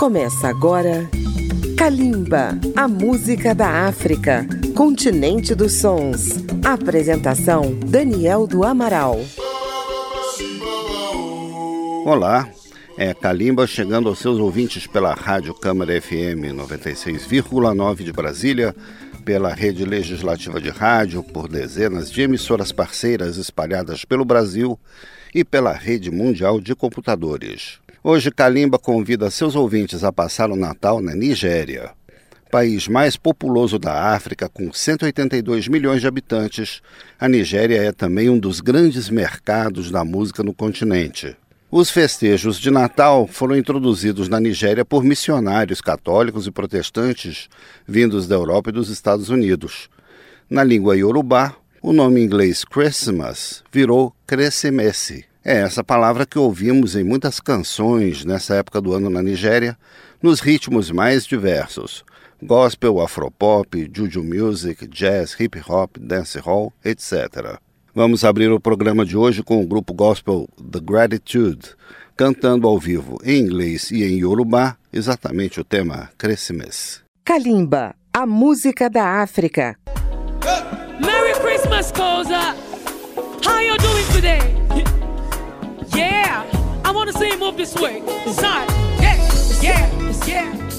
Começa agora Kalimba, a música da África, continente dos sons. Apresentação Daniel do Amaral. Olá, é Kalimba chegando aos seus ouvintes pela Rádio Câmara FM 96,9 de Brasília, pela rede legislativa de rádio, por dezenas de emissoras parceiras espalhadas pelo Brasil e pela rede mundial de computadores. Hoje, Kalimba convida seus ouvintes a passar o Natal na Nigéria. País mais populoso da África, com 182 milhões de habitantes, a Nigéria é também um dos grandes mercados da música no continente. Os festejos de Natal foram introduzidos na Nigéria por missionários católicos e protestantes vindos da Europa e dos Estados Unidos. Na língua iorubá, o nome inglês Christmas virou Crescimesse. É essa palavra que ouvimos em muitas canções nessa época do ano na Nigéria, nos ritmos mais diversos: gospel, afropop, juju music, jazz, hip hop, dancehall, etc. Vamos abrir o programa de hoje com o grupo gospel The Gratitude, cantando ao vivo em inglês e em Yorubá exatamente o tema Christmas. Kalimba, a música da África. Merry Christmas, Koza! How you doing today? Yeah! I want to see you move this way. Side. Yeah, yeah, yeah.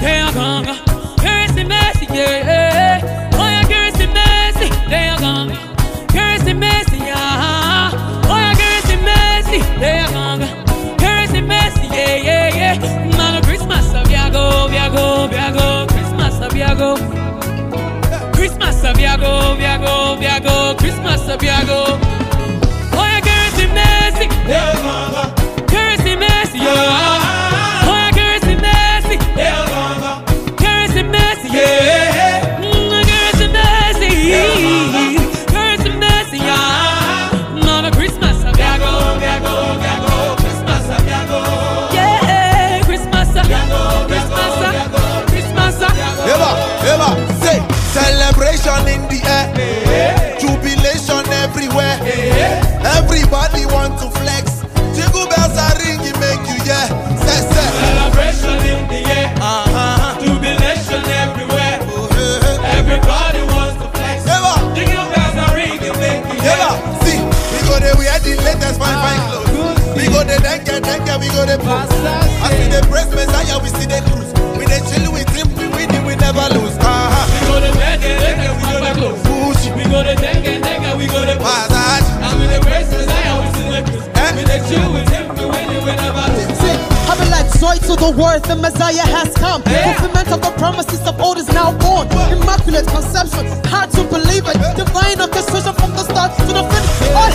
they are gone. Mercy, mercy, yeah. Viago, Viago, Viago, Christmas, Viago. Oh, yeah, mercy, mercy, they are we go there, post. As we the praise Messiah, we see the cruise. We the chill with him, we win, we never lose. Uh-huh. We go to dengue, dengue, we go to close. Gucci, We go to dengue, dengue, we go to post. Versace. And with the praise Messiah, we see the cruise. Eh? We the chill with him, we win it, we never lose. Sing, I've been like joy to the world, the Messiah has come. Fulfillment of the promises of old is now born. Immaculate conception, hard to believe it. Divine orchestration from the start to the finish. All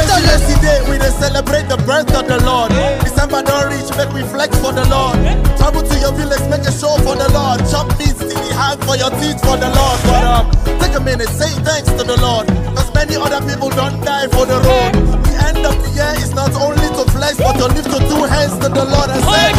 take up to Never another see level. yesterday, we dey celebrate the birth of the Lord. December don't reach, make we flex for the Lord. Travel to your village, make a show for the Lord. Chop meat, the hand for your teeth for the Lord. But um, take a minute, say thanks to the Lord. Cause many other people don't die for the road. The end of the year is not only to flex, but to lift your two hands to the Lord and say,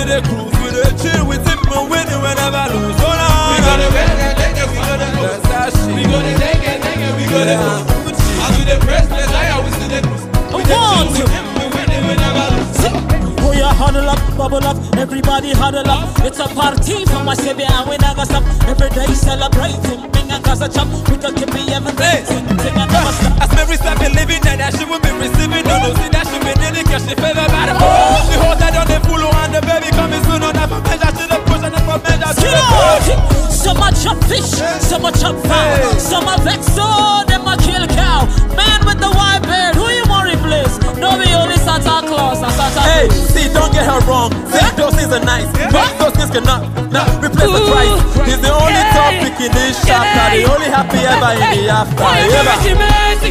See the cruise. We the chill with him and winning whenever lose. Oh, no, We gonna win and take it, we gonna go. That's our shit. We gonna take it, take it, we gonna go. As we the praise Messiah, we see the cruise. We with him, we winning whenever lose. Oh yeah, huddle up, bubble up, everybody huddle up. It's a party for my city and we never stop. Every day celebrating, bring a casa chop, we can keep me emanating. Sing and never stop. As Mary step in living some a chop fowl, some a vex so them a kill cow. Man with the white beard, who you want replace? No be only Santa Claus and Santa Hey, Claus. see, don't get her wrong. Say those things are nice, but those things cannot not replace the Christ. He's the only topic in this chapter, the only happy ever in the after. Oh, Ever. mercy,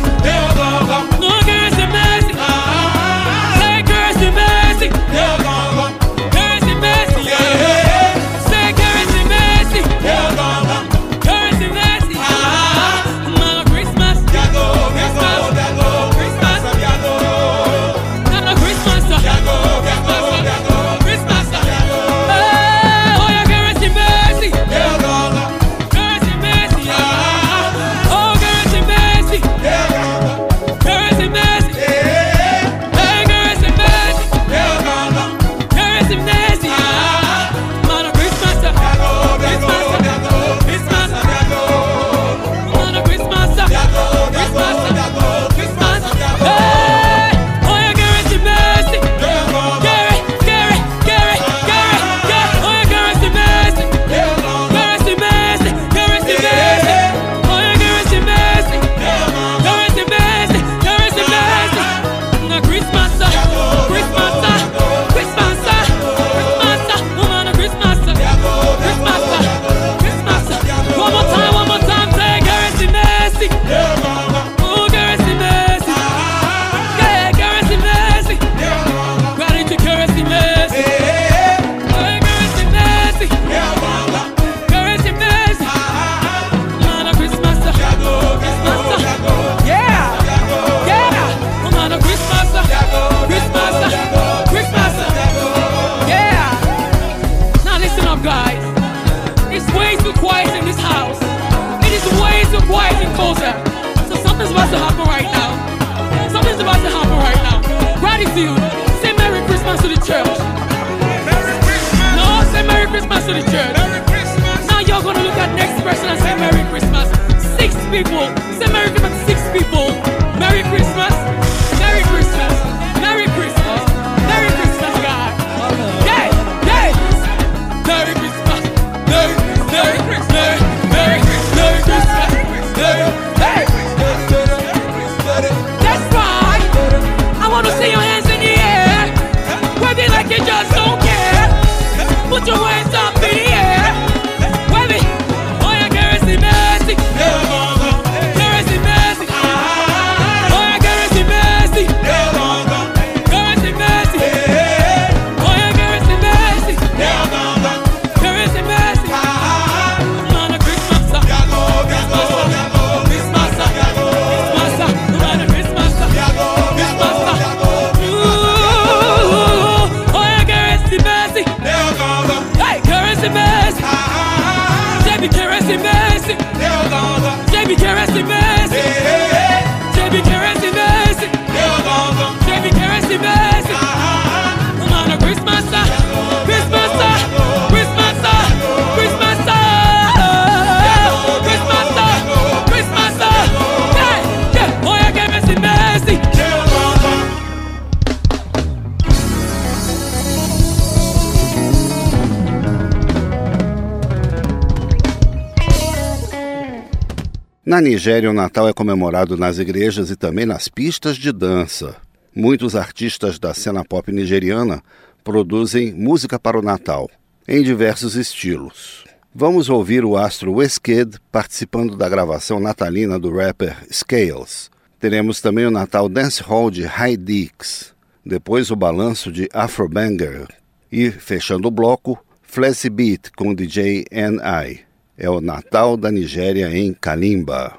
Na Nigéria, o Natal é comemorado nas igrejas e também nas pistas de dança. Muitos artistas da cena pop nigeriana produzem música para o Natal, em diversos estilos. Vamos ouvir o astro Wizkid participando da gravação natalina do rapper Scales. Teremos também o Natal Dance Hall de High Dix, depois o balanço de Afrobanger e, fechando o bloco, Flashy Beat com DJ N.I. É o Natal da Nigéria em Kalimba.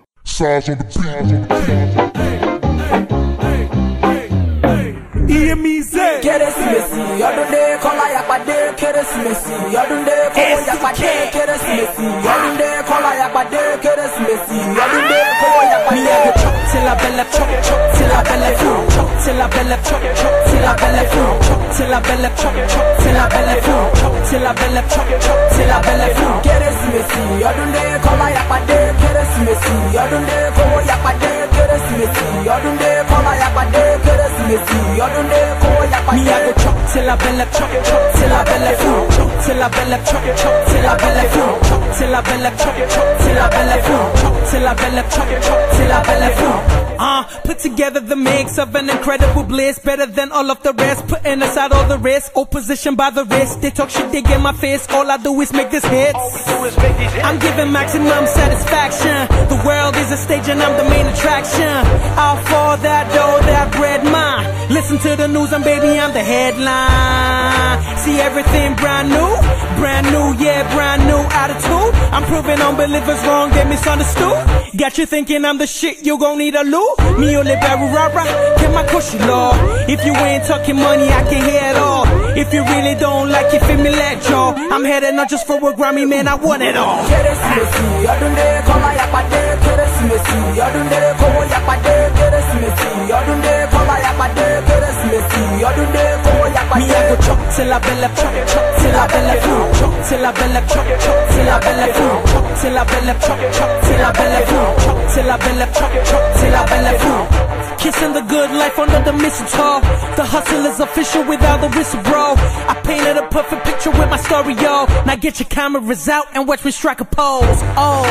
Me ọdún dé kọ́lá ọdún dé ọdún dé kọ́lá ọdún dé go chop till I belly chop, chop till I belly full, chop till I belly chop, chop till I belly full, chop till I belly chop, chop till I belly full, chop till I belly chop, chop till I belly full. kérésìmesì ọdún dé kọ́lá yàpàdé kérésìmesì ọdún dé kówó yàpàdé dé kọ́lá yàpàdé kérésìmesì ọdún dé kówó yàpàdé. Me, I go chop till I belly chop, chop till I belly full, chop till I belly chop, chop till I belly full, chop till I belly chop, chop till I belly full, chop till I belly chop, chop till I belly full. Uh, put together the mix of an incredible bliss, better than all of the rest. Putting aside all the risk, opposition by the wrist. They talk shit, they get my face. All I do is make this hit. I'm giving maximum satisfaction. The world is a stage and I'm the main attraction. Listen to the news and baby, I'm the headline. See everything brand new, brand new, yeah, brand new attitude. I'm proving unbelievers wrong, they misunderstood. Got you thinking I'm the shit, you gon' need a loo. Me only barrel rara, get my cushy law. If you ain't talking money, I can hear it all. If you really don't like it, feel me let y'all. I'm headed not just for a Grammy, man, I want it all. day la belle chok chok Se la belle fou chok la belle chok chok la belle fou chok Se la belle chok chok la belle fou chok la belle chok chok la belle fou Kissing the good life under the mistletoe. The hustle is official without the whistle, bro. I painted a perfect picture with my story, yo. Now get your cameras out and watch me strike a pose. Oh,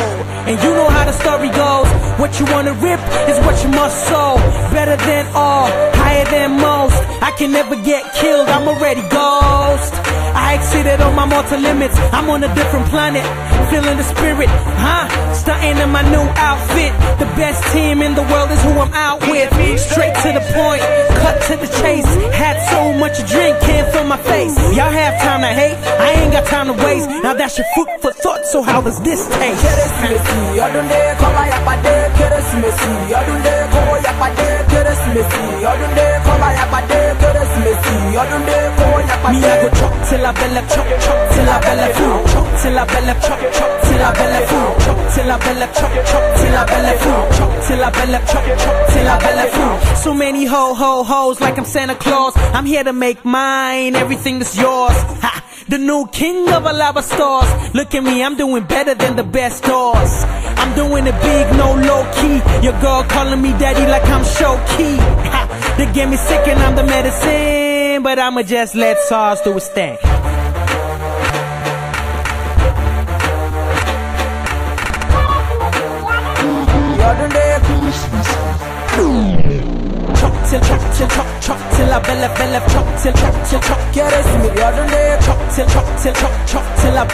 and you know how the story goes. What you wanna rip is what you must sow. Better than all, higher than most. I can never get killed, I'm already ghost. I exceeded all my mortal limits. I'm on a different planet, feeling the spirit, huh? Starting in my new outfit. The best team in the world is who I'm out with. Straight to the point, cut to the chase. Had so much to drink, can't feel my face. Y'all have time to hate, I ain't got time to waste. Now that's your food for thought, so how does this taste? kérésìmesì ọdún dé kọ́lá yàpàdé kérésìmesì ọdún dé kówó yàpàdé kérésìmesì ọdún dé kọ́lá yàpàdé kérésìmesì ọdún dé kówó Me. I go chop till I belly chop, chop till I belly full, chop till I belly chop, chop till I belly full, chop till I belly chop, chop till I belly full, chop till I belly chop, chop till I belly full. So many ho ho hoes like I'm Santa Claus. I'm here to make mine, everything that's yours. Ha! The new king of Alaba stores. Look at me, I'm doing better than the best stores. I'm doing it big, no low key. Your girl calling me daddy like I'm show key. Ha! They get me sick and I'm the medicine, but I'ma just let SARS do its thing. Chop chop till chop chop till I belly belly chop till chop till chop kérésìmesì ọdún dé chop till chop till chop chop till I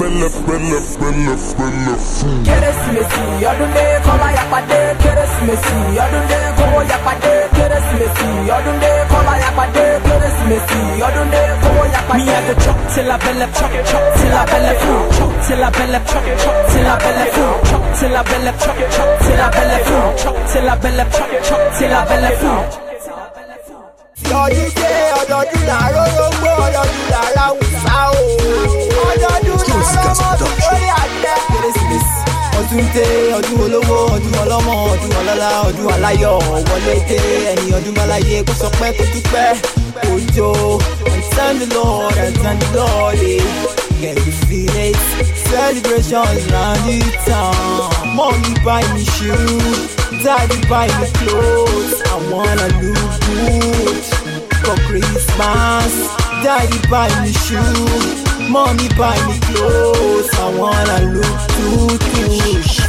Belly, belly, belly, belly, fool. kérésìmesì ọdún dé kọ́lá yàpàdé kérésìmesì ọdún dé kówó yàpàdé kérésìmesì ọdún dé kọ́lá yàpàdé kérésìmesì ọdún dé kówó Me yàpàdé. I go chop till I belly chop chop till I belly full chop till I belly chop chop till I belly full chop till I belly chop chop till I belly full chop till I belly chop chop till I belly full. Ọdún dé ọdọọdún làárọ̀ rógbó ọdọọdún làárọ̀ àwùsá o. Ọdọọdún làárọ̀ mọ́tò lórí kérésìmesì ọdún dé ọdún olówó ọdún ọlọ́mọ ọdún ọlọ́lá ọdún aláyọ̀ wọlé dé. Ẹni ọdún báláyé kó sọ pé kó dúpẹ́. Òjò and thank the lord and thank the lord Can you feel it? Celebrations round the town. Mommy buy me shoes, daddy buy me clothes. I wanna look good for Christmas. Daddy buy me shoes, mommy buy me clothes. I wanna look good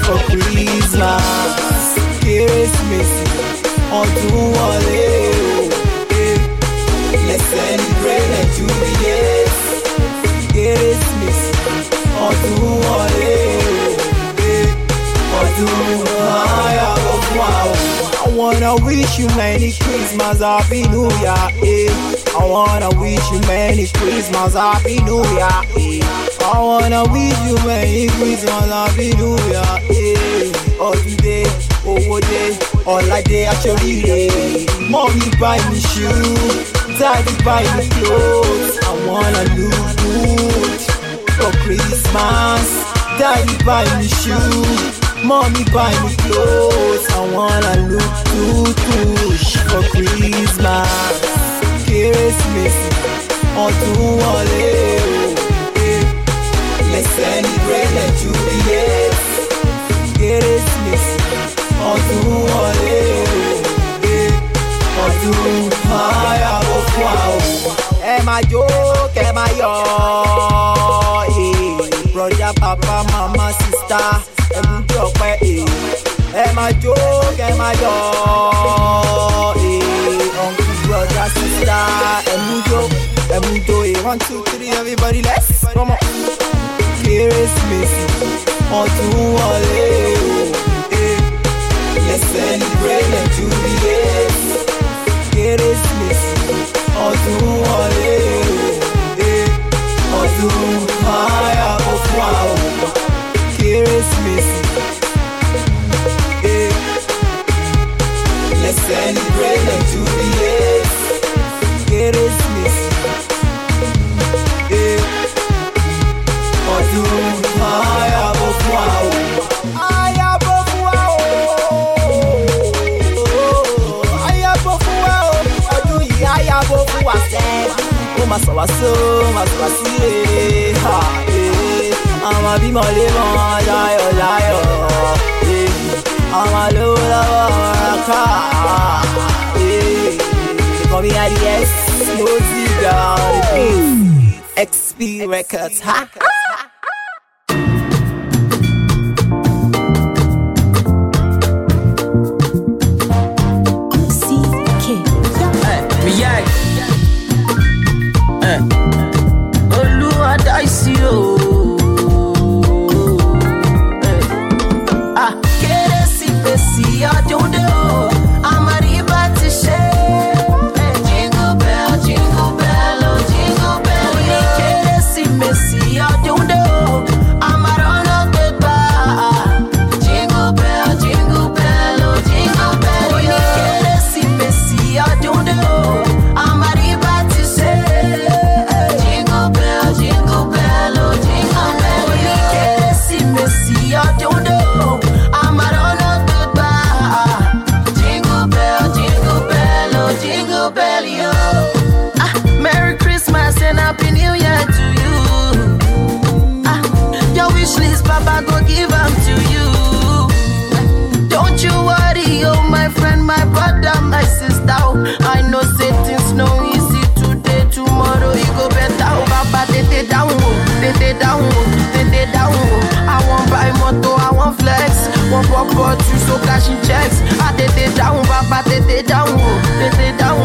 for Christmas. Kérésìmesì ọdún wọlé o. eh. Let's celebrate and jubilate. Christmas ọdún wọlé ọdún ayọ̀ ọdún àwọn. I wanna wish you many Christmas, happy new year, eh. I wanna wish you many Christmas, happy new year, eh. I wanna wish you many Christmas, happy new year, eh. Holiday, owó dé, ọ̀la dé, aṣoríire. Mommy buy me shoes, daddy buy me clothes. I wanna lose. good for Christmas. Daddy buy me shoes, mommy buy me clothes. I wanna look too push for Christmas. Christmas, ọdún to o. Eh, let's celebrate the jubilate. Kérésìmesì, ọdún wọlé o. Eh, ọdún máa yàgò fún àwọn. Hey, my jó. mama sista ẹ mú bí ọpẹ èè ẹ máa jó kẹ máa yọ èè ọ̀nkú brọ̀dá sister, ẹ mú jó ẹ mú jó èè one two three everybody let's rọmọ. kérésìmesì ọdún wọlé o. Let's celebrate and jubilate. Kérésìmesì ọdún wọlé o. Ọdún. uma salvação, mas pra si Ama bi mole mo ya yo ya yo Ama lo la wa ka Come here yes, no cigar X P records ha. dáhùn o dédé dáhùn o dédé dáhùn o àwọn buy mọ́tò àwọn flex. Wọ́n pọ̀ pọ̀ tù so cash checks. Àtètè down, bàbá tètè dáhùn o dédé dáhùn.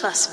Plus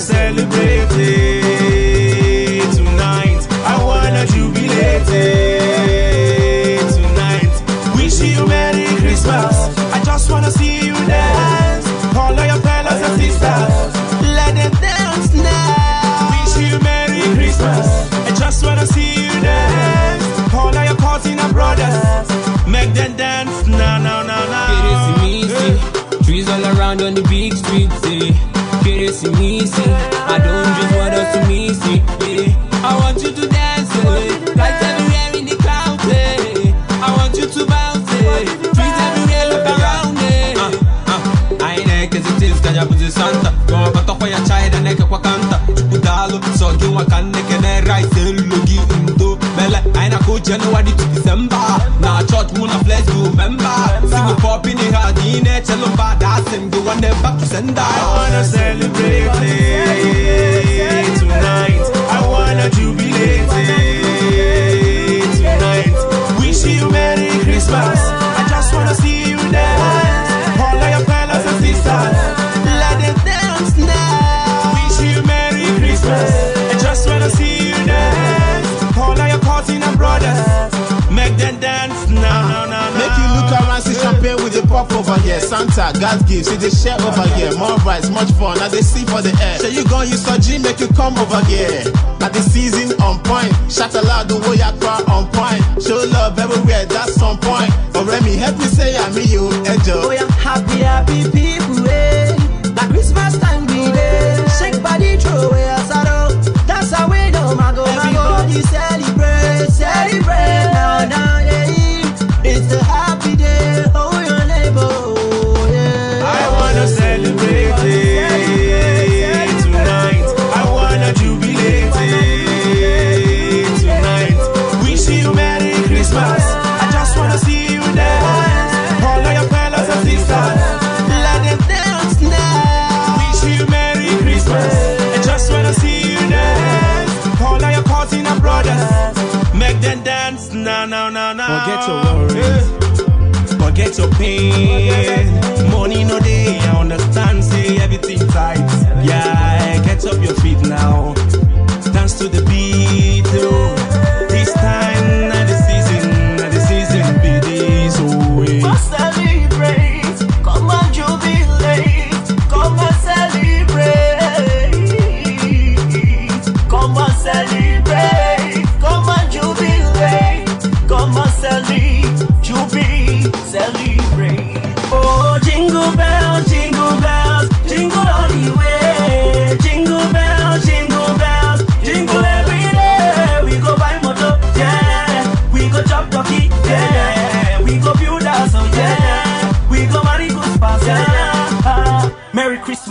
celebrate in the hard in it, tell them bad ass and go one back to sender. I wanna celebrate Gives, see the share over here. More rice, much fun, now they see for the air. So you gon' use G, make you come over here. At the season on point, shout aloud the way I cry on point. Show love everywhere, that's on point. Alright, me help me say I'm you, Ejo. Oh, yeah, happy, happy people, eh. Like Christmas time be there. Shake body, throw away a sorrow. That's how we know, my go, my go. Everybody celebrate, Forget your pain. Money no day, I understand. Say everything tight. Yeah, get up your feet now.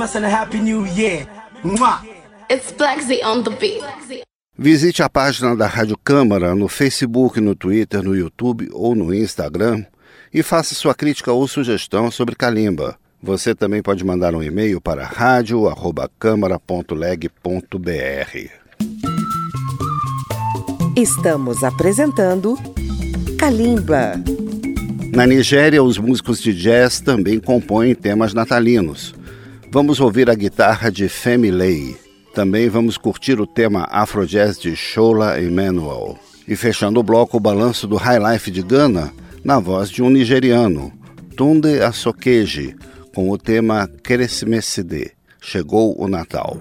Christmas and a Happy New Year. Mwah. It's Flexi on the beat. Visite a página da Rádio Câmara no Facebook, no Twitter, no YouTube ou no Instagram e faça sua crítica ou sugestão sobre Kalimba. Você também pode mandar um e-mail para radio@câmara.leg.br. Estamos apresentando Kalimba. Na Nigéria, os músicos de jazz também compõem temas natalinos. Vamos ouvir a guitarra de Femi Lay. Também vamos curtir o tema Afrojazz de Shola Emmanuel. E fechando o bloco, o balanço do High Life de Ghana, na voz de um nigeriano, Tunde Asokeji, com o tema Keresimeside. Chegou o Natal.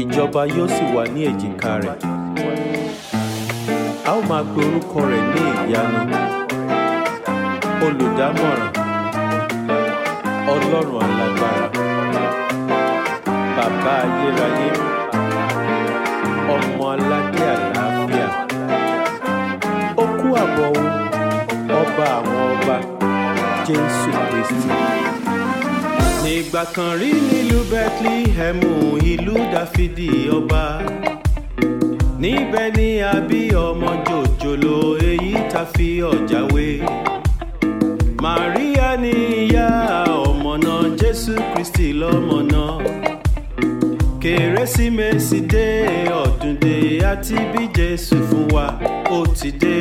Ìjọba yóò sì wà ní èjìká rẹ̀. A ó máa pe orúkọ rẹ̀ ní ìyanu. Olùdámọ̀ràn. Ọlọ́run alágbára. Bàbá ayérayé. Ọmọ aládé àlàáfíà. Ó kú àbọ̀ ọba àwọn ọba. Jésù kristi. Nígbà kan rí nílùú bethlehem ìlú dáfídì ọba níbẹ̀ ni a bí ọmọ jòjòló èyí tá fi ọ̀jáwé. Màríà ni ìyá ọmọ náà Jésù Kristi lọ́mọ náà. Kérésìmesì dé ọdún dé àti bí Jésù fún wa ó ti dé.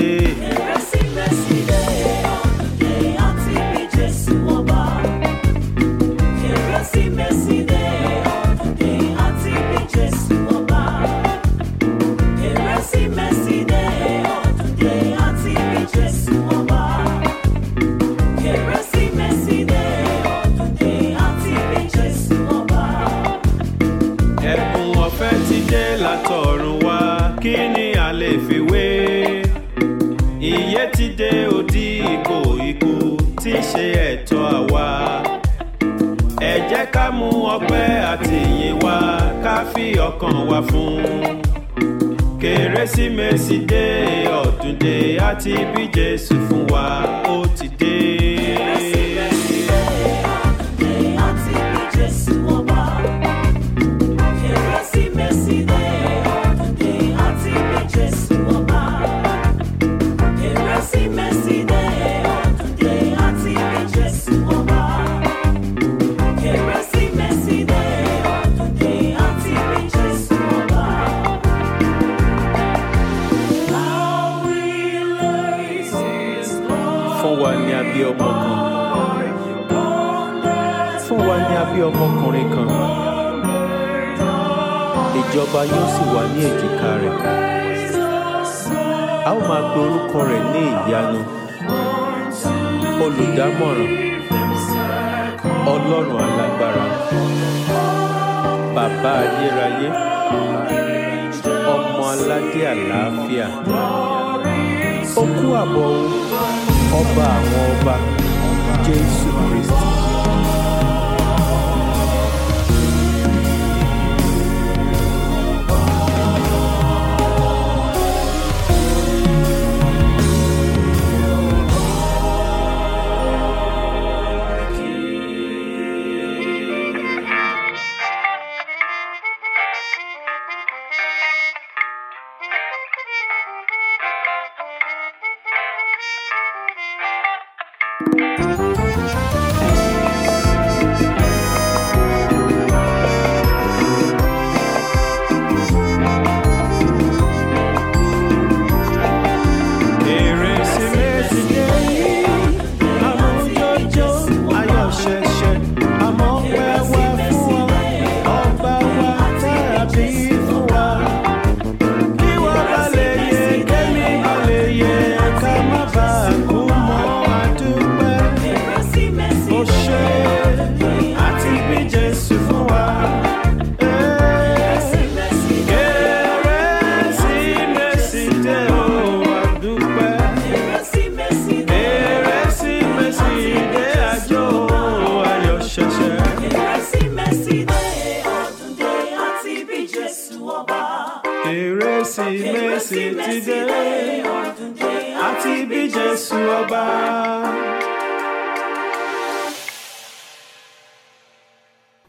Kérésìmesì ṣe ẹ̀tọ́ àwa. Ẹ jẹ́ ká mú ọpẹ́ àti ìyìn wá ká fi ọkàn wa fún. Kérésìmesì dé ọdún dé àti bí Jésù fún wa ó ti dé. Ìyanu. Olùdámọ̀ràn. Ọlọ́run alágbára. Bàbá ayérayé. Ọmọ aládé àlàáfíà. Ó kú àbọ̀ ọba àwọn ọba jésù kristi.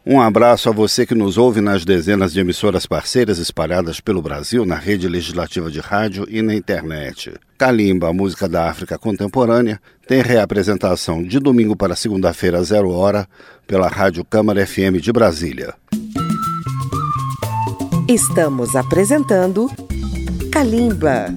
Um abraço a você que nos ouve nas dezenas de emissoras parceiras espalhadas pelo Brasil, na rede legislativa de rádio e na internet. Kalimba, a música da África contemporânea, tem reapresentação de domingo para segunda-feira, zero hora, pela Rádio Câmara FM de Brasília. Estamos apresentando Kalimba.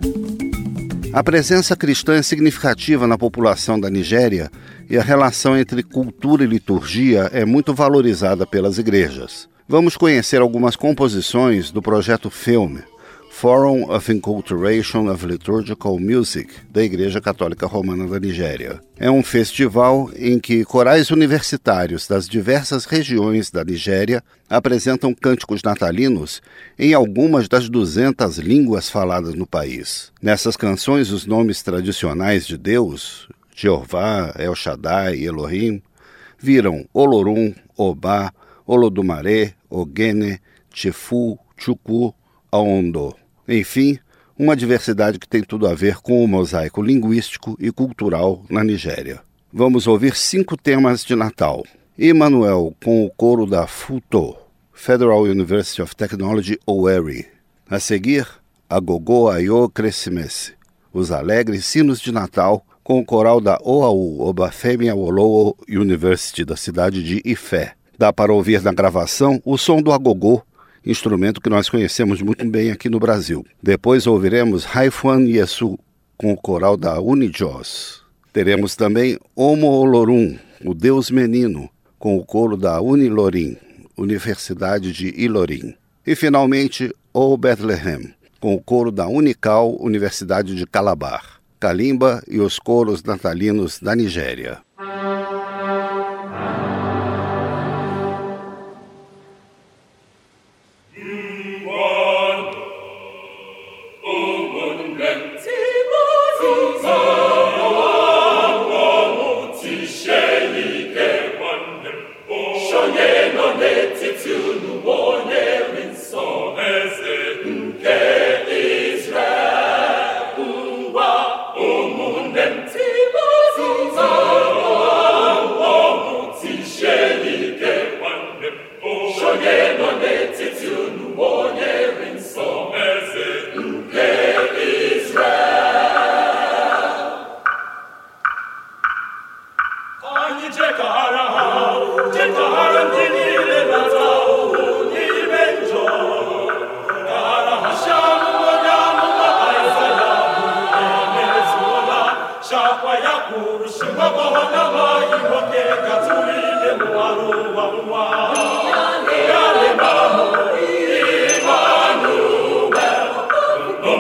A presença cristã é significativa na população da Nigéria e a relação entre cultura e liturgia é muito valorizada pelas igrejas. Vamos conhecer algumas composições do projeto Filme, Forum of Inculturation of Liturgical Music, da Igreja Católica Romana da Nigéria. É um festival em que corais universitários das diversas regiões da Nigéria apresentam cânticos natalinos em algumas das 200 línguas faladas no país. Nessas canções, os nomes tradicionais de Deus, Jeová, El Shaddai, Elohim, viram Olorum, Obá, Olodumare, Ogene, Tifu, Chuku, Aondo. Enfim, uma diversidade que tem tudo a ver com o mosaico linguístico e cultural na Nigéria. Vamos ouvir cinco temas de Natal. Emmanuel com o coro da FUTO, Federal University of Technology Owerri. A seguir, Agogô Ayo Crescimesse, os alegres sinos de Natal com o coral da OAU, Obafemi Awolowo University, da cidade de Ifé. Dá para ouvir na gravação o som do agogô, instrumento que nós conhecemos muito bem aqui no Brasil. Depois ouviremos Haifuan Yesu, com o coral da Unijos. Teremos também Homo Olorum, o Deus Menino, com o coro da Unilorim, Universidade de Ilorim. E finalmente, O Bethlehem, com o coro da Unical, Universidade de Calabar. Kalimba e os coros natalinos da Nigéria.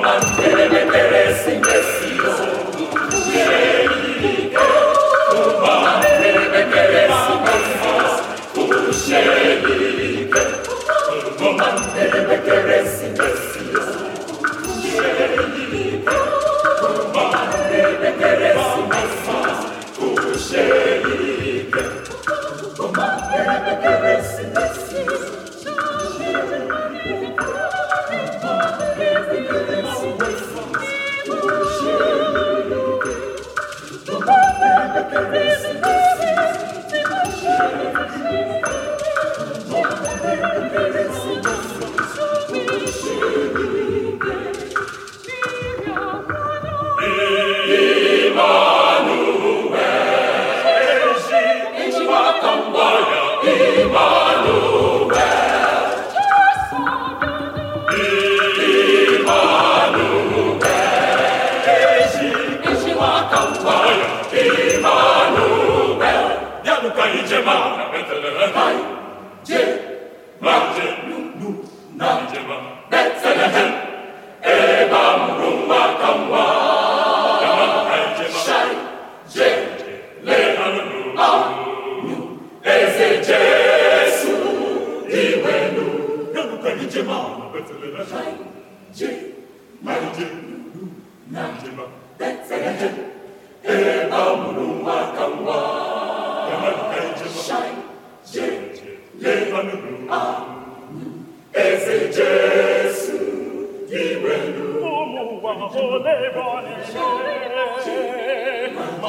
Monday.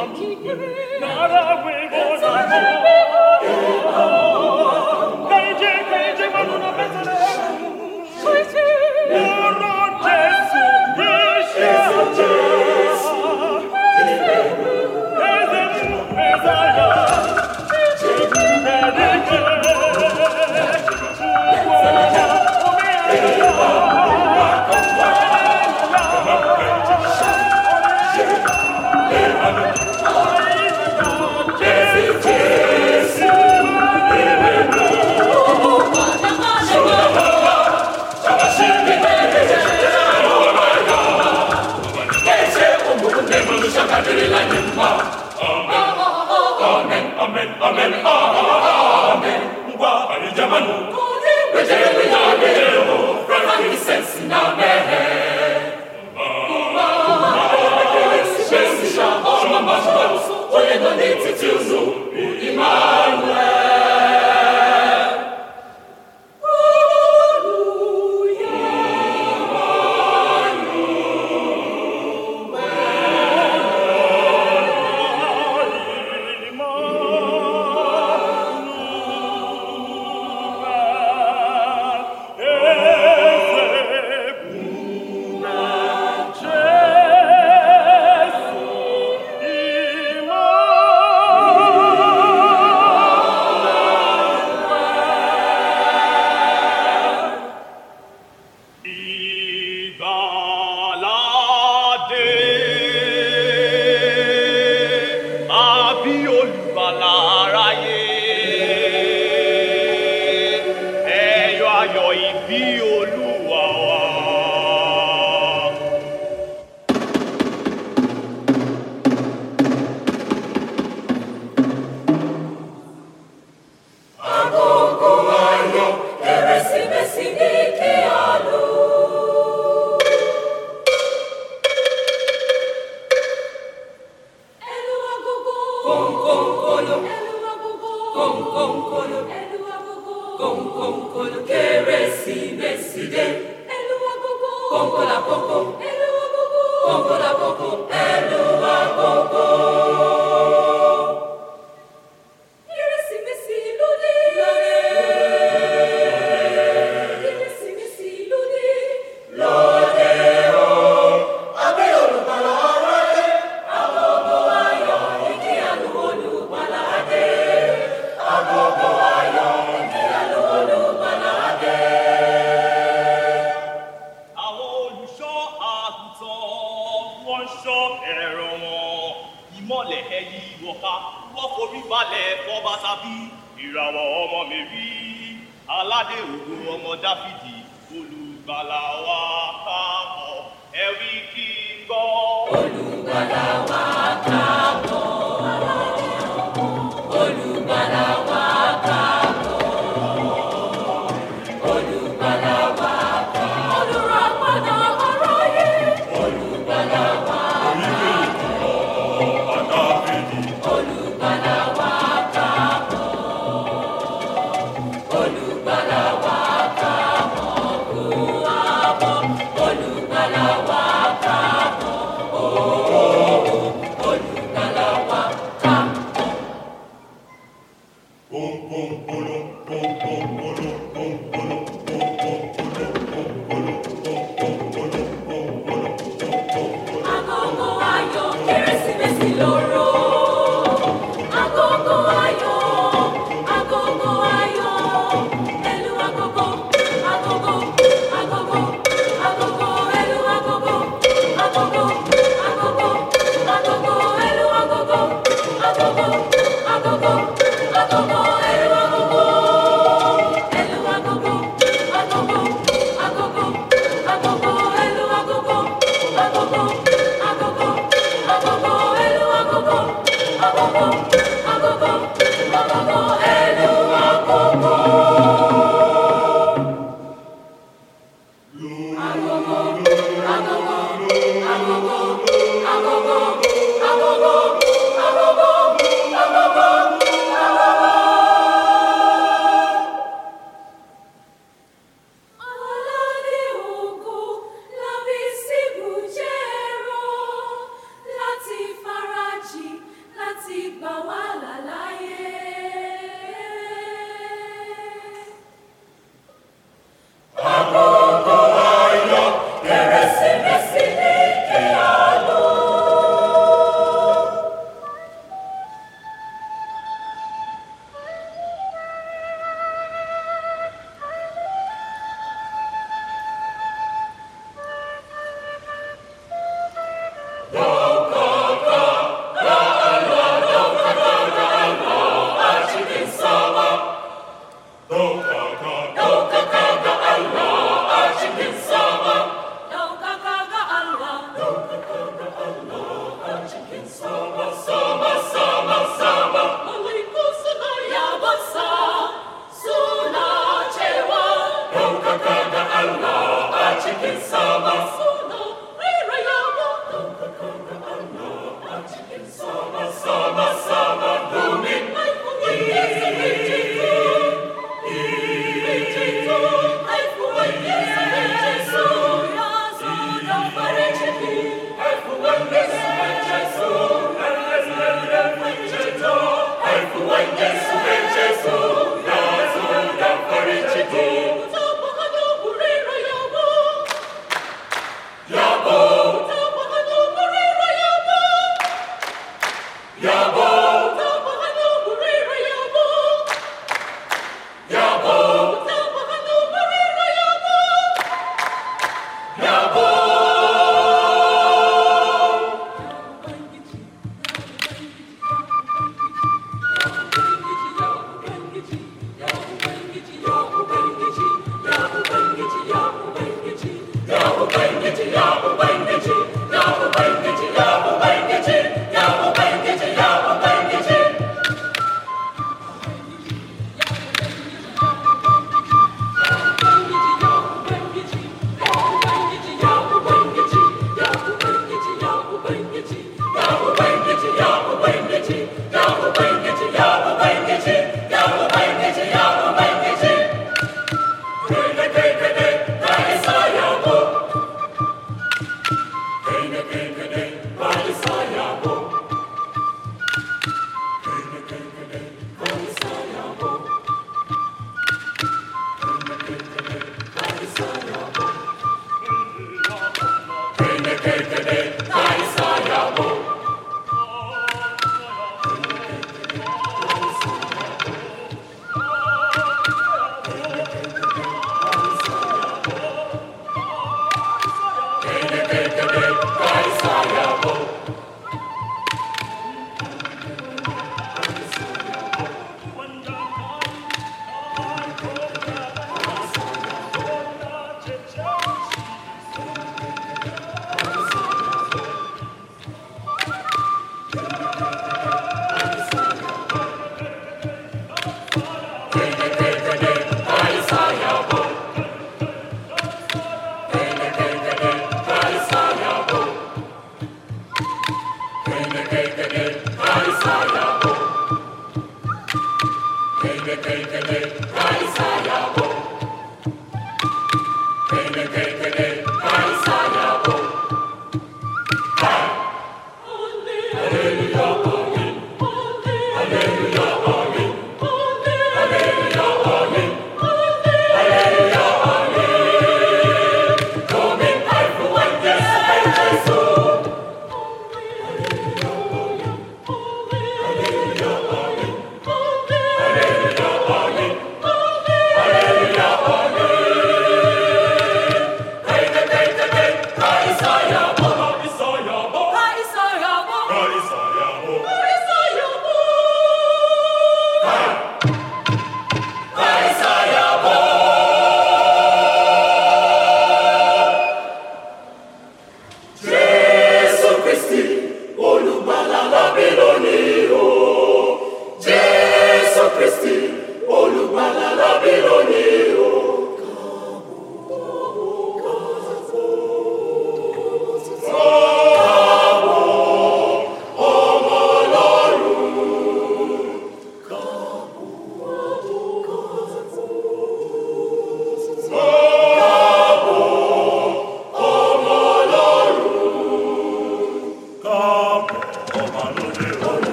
non ti credo, non avevo Jésus, Jean, on m'a mangé, on est dans les petits jours.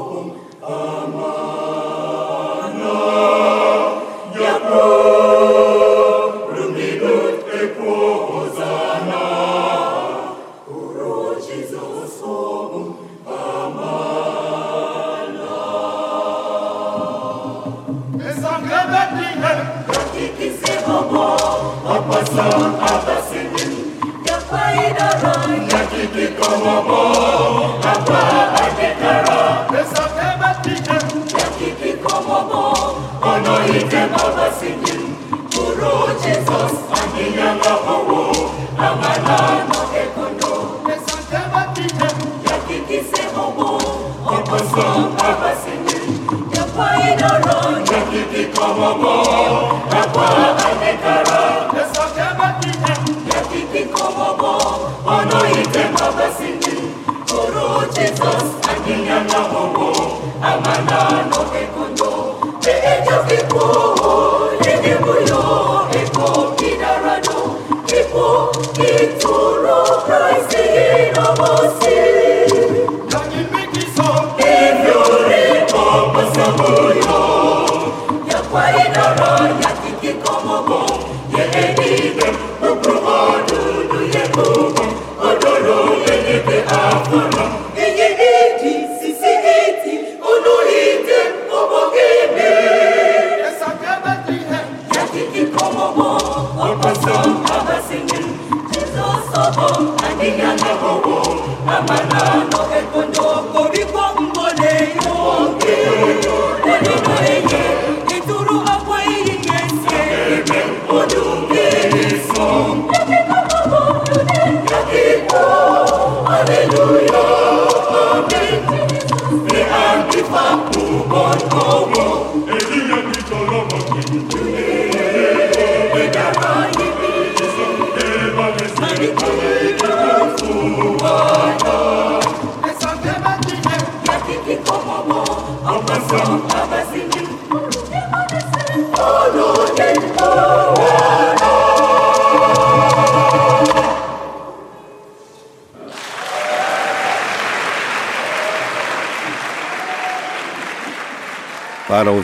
Amana.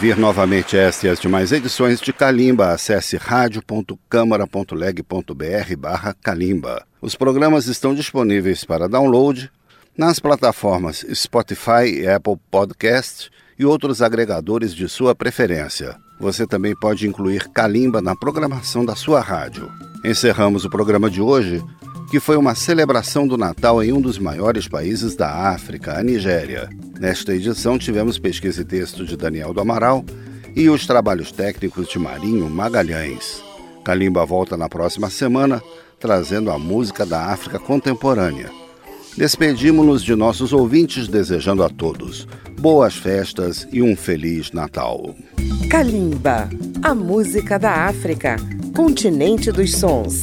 Ouvir novamente esta e as demais edições de Calimba, acesse radio.câmara.leg.br barra Calimba. Os programas estão disponíveis para download nas plataformas Spotify e Apple Podcast e outros agregadores de sua preferência. Você também pode incluir Calimba na programação da sua rádio. Encerramos o programa de hoje, que foi uma celebração do Natal em um dos maiores países da África, a Nigéria. Nesta edição tivemos pesquisa e texto de Daniel do Amaral e os trabalhos técnicos de Marinho Magalhães. Calimba volta na próxima semana, trazendo a música da África contemporânea. Despedimos-nos de nossos ouvintes desejando a todos boas festas e um feliz Natal. Kalimba, a música da África, continente dos sons.